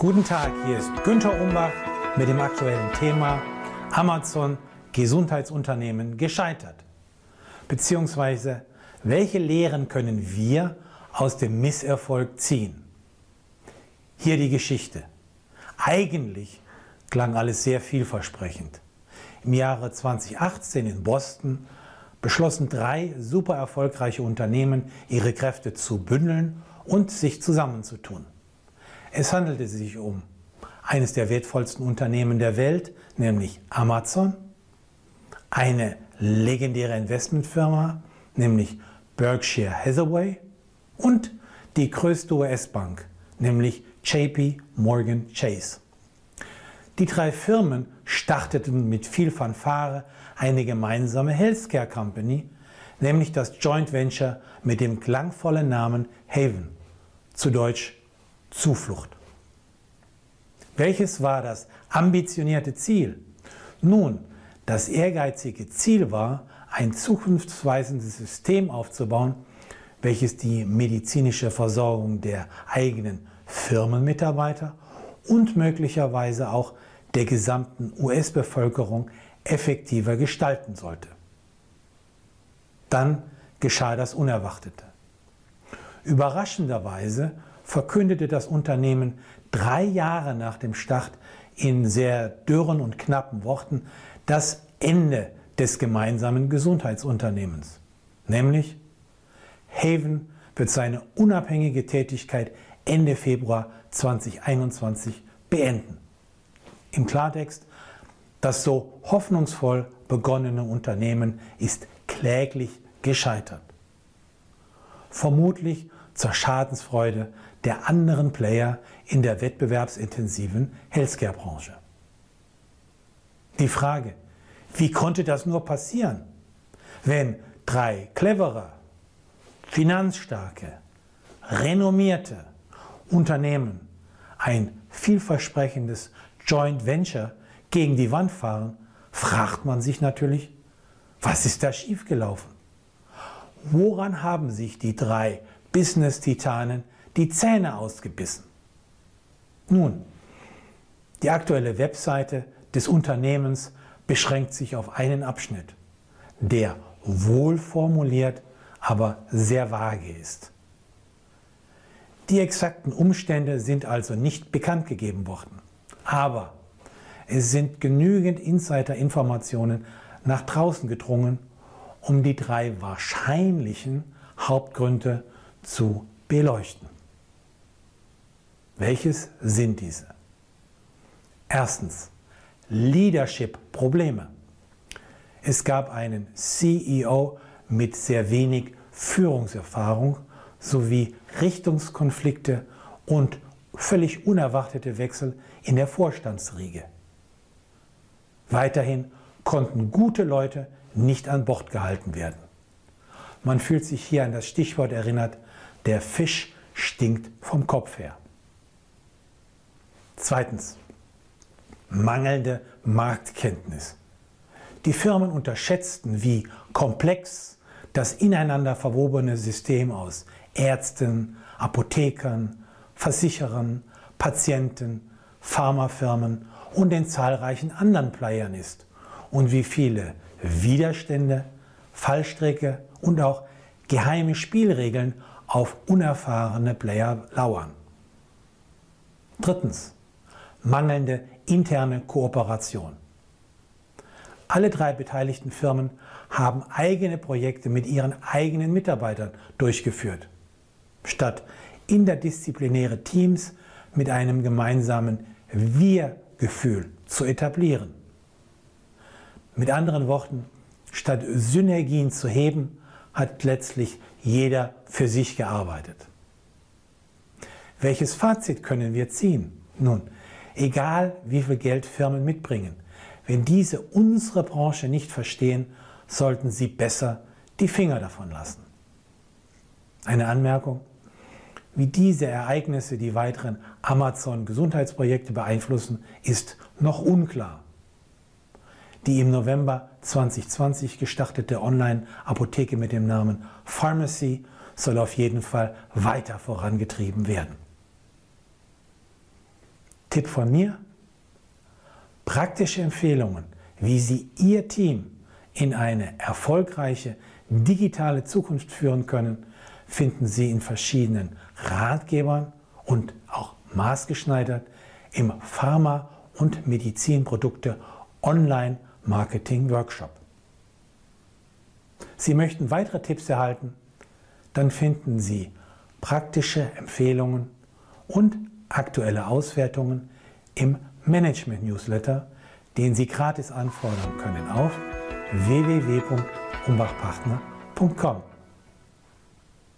Guten Tag, hier ist Günter Umbach mit dem aktuellen Thema Amazon Gesundheitsunternehmen gescheitert. Beziehungsweise, welche Lehren können wir aus dem Misserfolg ziehen? Hier die Geschichte. Eigentlich klang alles sehr vielversprechend. Im Jahre 2018 in Boston beschlossen drei super erfolgreiche Unternehmen, ihre Kräfte zu bündeln und sich zusammenzutun. Es handelte sich um eines der wertvollsten Unternehmen der Welt, nämlich Amazon, eine legendäre Investmentfirma, nämlich Berkshire Hathaway und die größte US-Bank, nämlich JP Morgan Chase. Die drei Firmen starteten mit viel Fanfare eine gemeinsame Healthcare Company, nämlich das Joint Venture mit dem klangvollen Namen Haven, zu Deutsch Zuflucht. Welches war das ambitionierte Ziel? Nun, das ehrgeizige Ziel war, ein zukunftsweisendes System aufzubauen, welches die medizinische Versorgung der eigenen Firmenmitarbeiter und möglicherweise auch der gesamten US-Bevölkerung effektiver gestalten sollte. Dann geschah das Unerwartete. Überraschenderweise verkündete das Unternehmen drei Jahre nach dem Start in sehr dürren und knappen Worten das Ende des gemeinsamen Gesundheitsunternehmens. Nämlich Haven wird seine unabhängige Tätigkeit Ende Februar 2021 beenden. Im Klartext, das so hoffnungsvoll begonnene Unternehmen ist kläglich gescheitert. Vermutlich zur Schadensfreude der anderen Player in der wettbewerbsintensiven Healthcare-Branche. Die Frage, wie konnte das nur passieren, wenn drei clevere, finanzstarke, renommierte Unternehmen ein vielversprechendes Joint Venture gegen die Wand fahren, fragt man sich natürlich, was ist da schiefgelaufen? Woran haben sich die drei Business-Titanen die Zähne ausgebissen? Nun, die aktuelle Webseite des Unternehmens beschränkt sich auf einen Abschnitt, der wohl formuliert, aber sehr vage ist. Die exakten Umstände sind also nicht bekannt gegeben worden. Aber es sind genügend Insider-Informationen nach draußen gedrungen, um die drei wahrscheinlichen Hauptgründe zu beleuchten. Welches sind diese? Erstens, Leadership-Probleme. Es gab einen CEO mit sehr wenig Führungserfahrung sowie Richtungskonflikte und völlig unerwartete Wechsel in der Vorstandsriege. Weiterhin konnten gute Leute nicht an Bord gehalten werden. Man fühlt sich hier an das Stichwort erinnert, der Fisch stinkt vom Kopf her. Zweitens, mangelnde Marktkenntnis. Die Firmen unterschätzten, wie komplex das ineinander verwobene System aus Ärzten, Apothekern, Versicherern, Patienten, Pharmafirmen und den zahlreichen anderen Playern ist und wie viele Widerstände, Fallstricke und auch geheime Spielregeln auf unerfahrene Player lauern. Drittens, mangelnde interne Kooperation. Alle drei beteiligten Firmen haben eigene Projekte mit ihren eigenen Mitarbeitern durchgeführt statt interdisziplinäre Teams mit einem gemeinsamen Wir-Gefühl zu etablieren. Mit anderen Worten, statt Synergien zu heben, hat letztlich jeder für sich gearbeitet. Welches Fazit können wir ziehen? Nun, egal wie viel Geld Firmen mitbringen, wenn diese unsere Branche nicht verstehen, sollten sie besser die Finger davon lassen. Eine Anmerkung? Wie diese Ereignisse die weiteren Amazon-Gesundheitsprojekte beeinflussen, ist noch unklar. Die im November 2020 gestartete Online-Apotheke mit dem Namen Pharmacy soll auf jeden Fall weiter vorangetrieben werden. Tipp von mir, praktische Empfehlungen, wie Sie Ihr Team in eine erfolgreiche digitale Zukunft führen können, finden Sie in verschiedenen Ratgebern und auch maßgeschneidert im Pharma- und Medizinprodukte Online-Marketing-Workshop. Sie möchten weitere Tipps erhalten? Dann finden Sie praktische Empfehlungen und aktuelle Auswertungen im Management-Newsletter, den Sie gratis anfordern können auf www.umbachpartner.com.